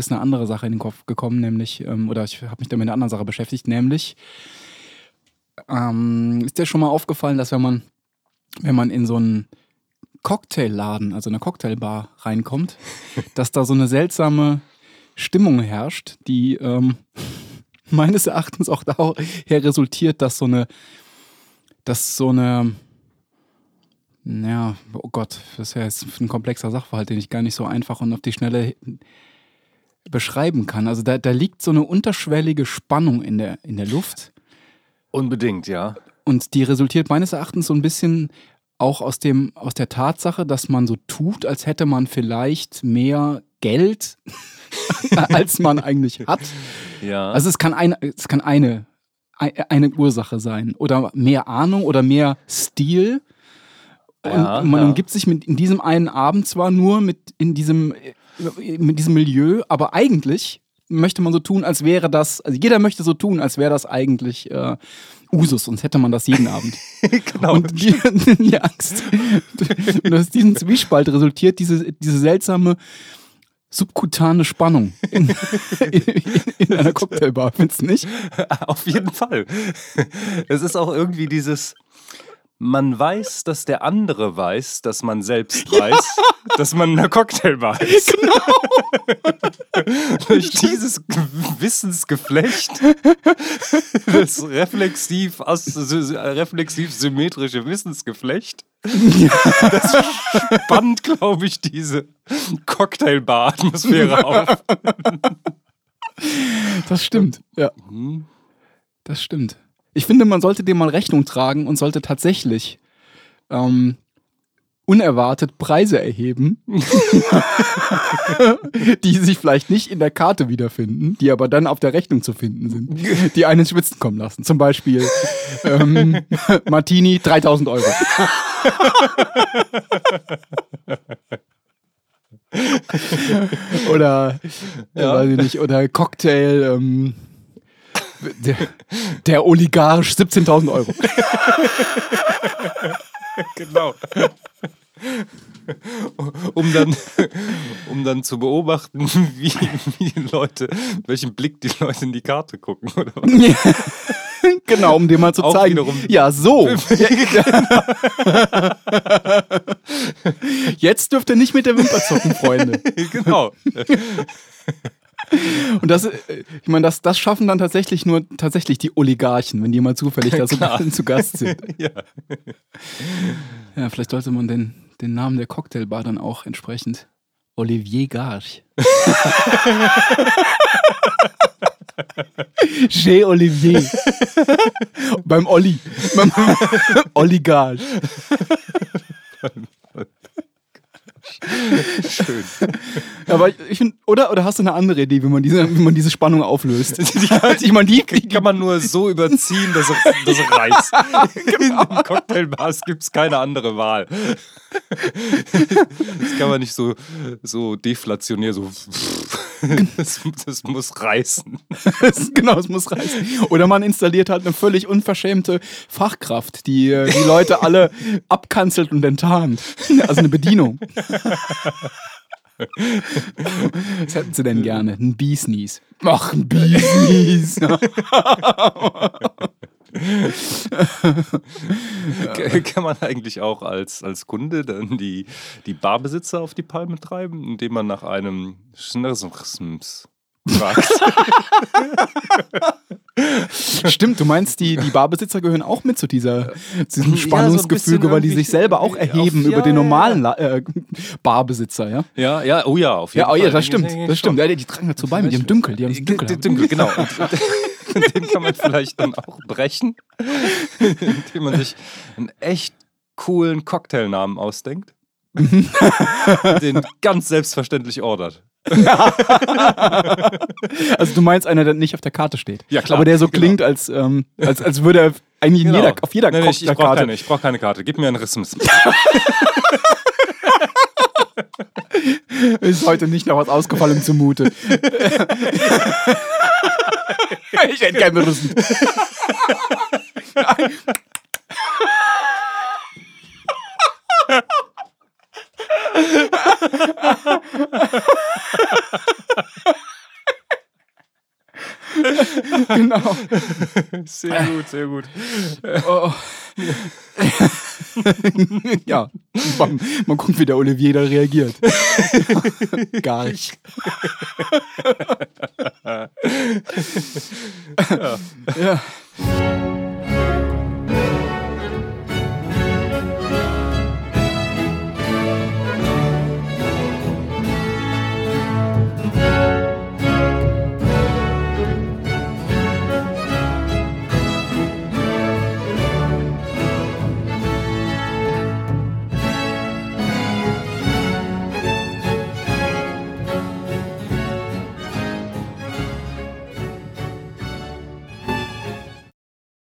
ist eine andere Sache in den Kopf gekommen, nämlich, ähm, oder ich habe mich da mit einer anderen Sache beschäftigt, nämlich, ähm, ist dir schon mal aufgefallen, dass wenn man, wenn man in so einen Cocktailladen, also eine Cocktailbar reinkommt, dass da so eine seltsame Stimmung herrscht, die ähm, meines Erachtens auch daher resultiert, dass so eine, dass so eine, ja, oh Gott, das ist ja jetzt ein komplexer Sachverhalt, den ich gar nicht so einfach und auf die Schnelle beschreiben kann. Also da, da liegt so eine unterschwellige Spannung in der, in der Luft. Unbedingt, ja. Und die resultiert meines Erachtens so ein bisschen auch aus, dem, aus der Tatsache, dass man so tut, als hätte man vielleicht mehr Geld, als man eigentlich hat. Ja. Also es kann eine, es kann eine, eine Ursache sein. Oder mehr Ahnung oder mehr Stil. Und Ja, man ja. umgibt sich mit in diesem einen Abend zwar nur mit in diesem, mit diesem Milieu, aber eigentlich möchte man so tun, als wäre das, also jeder möchte so tun, als wäre das eigentlich äh, Usus, sonst hätte man das jeden Abend. genau. Und die, die Angst, und aus diesem Zwiespalt resultiert diese, diese seltsame subkutane Spannung in, in, in einer Cocktailbar, findest du nicht? Auf jeden Fall. Es ist auch irgendwie dieses, man weiß, dass der andere weiß, dass man selbst weiß, dass man in einer Cocktailbar ist. Durch dieses Wissensgeflecht, das reflexiv, reflexiv symmetrische Wissensgeflecht, das spannt, glaube ich, diese Cocktailbar-Atmosphäre auf. Das stimmt, ja. Mhm. Das stimmt. Ich finde, man sollte dem mal Rechnung tragen und sollte tatsächlich ähm, unerwartet Preise erheben, die sich vielleicht nicht in der Karte wiederfinden, die aber dann auf der Rechnung zu finden sind, die einen Schwitzen kommen lassen. Zum Beispiel ähm, Martini 3000 Euro. oder, Ja. weiß ich nicht, oder Cocktail, ähm, der, der Oligarch 17.000 Euro. Genau. Um dann, um dann zu beobachten, wie, wie die Leute, welchen Blick die Leute in die Karte gucken, oder was? genau, um dir mal zu Auch zeigen. wiederum- Ja, so. Jetzt dürft ihr nicht mit der Wimper zucken, Freunde. Genau. Und das, äh, ich meine, das, das schaffen dann tatsächlich nur tatsächlich die Oligarchen, wenn die mal zufällig da so zu Gast sind. Ja. Ja, vielleicht sollte man den, den Namen der Cocktailbar dann auch entsprechend Olivier Garch. Chez Olivier. Beim Olli. Beim Olli Garch. Schön. Aber ich, ich find, oder, oder hast du eine andere Idee, wie man diese, wie man diese Spannung auflöst? ich meine, die, Die kann man nur so überziehen, dass es, dass es reißt. In den Cocktailbars gibt es keine andere Wahl. Das kann man nicht so, so deflationär, so. Das, das muss reißen. Genau, es muss reißen. Oder man installiert halt eine völlig unverschämte Fachkraft, die äh, die Leute alle abkanzelt und enttarnt. Also eine Bedienung. Was hätten sie denn gerne? Ein Beesneeze. Ach, ein Beesneeze. K- Kann man eigentlich auch als, als Kunde dann die, die Barbesitzer auf die Palme treiben, indem man nach einem Schnersums fragt? Stimmt, du meinst, die, die Barbesitzer gehören auch mit zu, dieser, zu diesem Ja, so Spannungsgefüge, weil die sich selber auch auf- erheben ja, über den ja, normalen La äh, Barbesitzer, ja? Ja, ja, oh ja, auf jeden Ja, oh Fall. ja, das stimmt. Das stimmt. Ja, die tragen dazu bei mit ihrem Dünkel. Die haben dunkel. Den Dünkel, genau. Und den kann man vielleicht dann auch brechen, indem man sich einen echt coolen Cocktailnamen ausdenkt, den ganz selbstverständlich ordert. Also du meinst einer, der nicht auf der Karte steht. Ja, klar, Aber der so genau. klingt, als, ähm, als, als würde er eigentlich in jeder, auf jeder Nein, ich, ich brauche keine, ich brauch keine Karte. Gib mir einen Rissmus. Ist heute nicht noch was ausgefallen zumute. ich hätte gerne Russen. genau. Sehr gut, sehr gut. Oh. ja, mal, mal gucken, wie der Olivier da reagiert. Gar nicht. ja.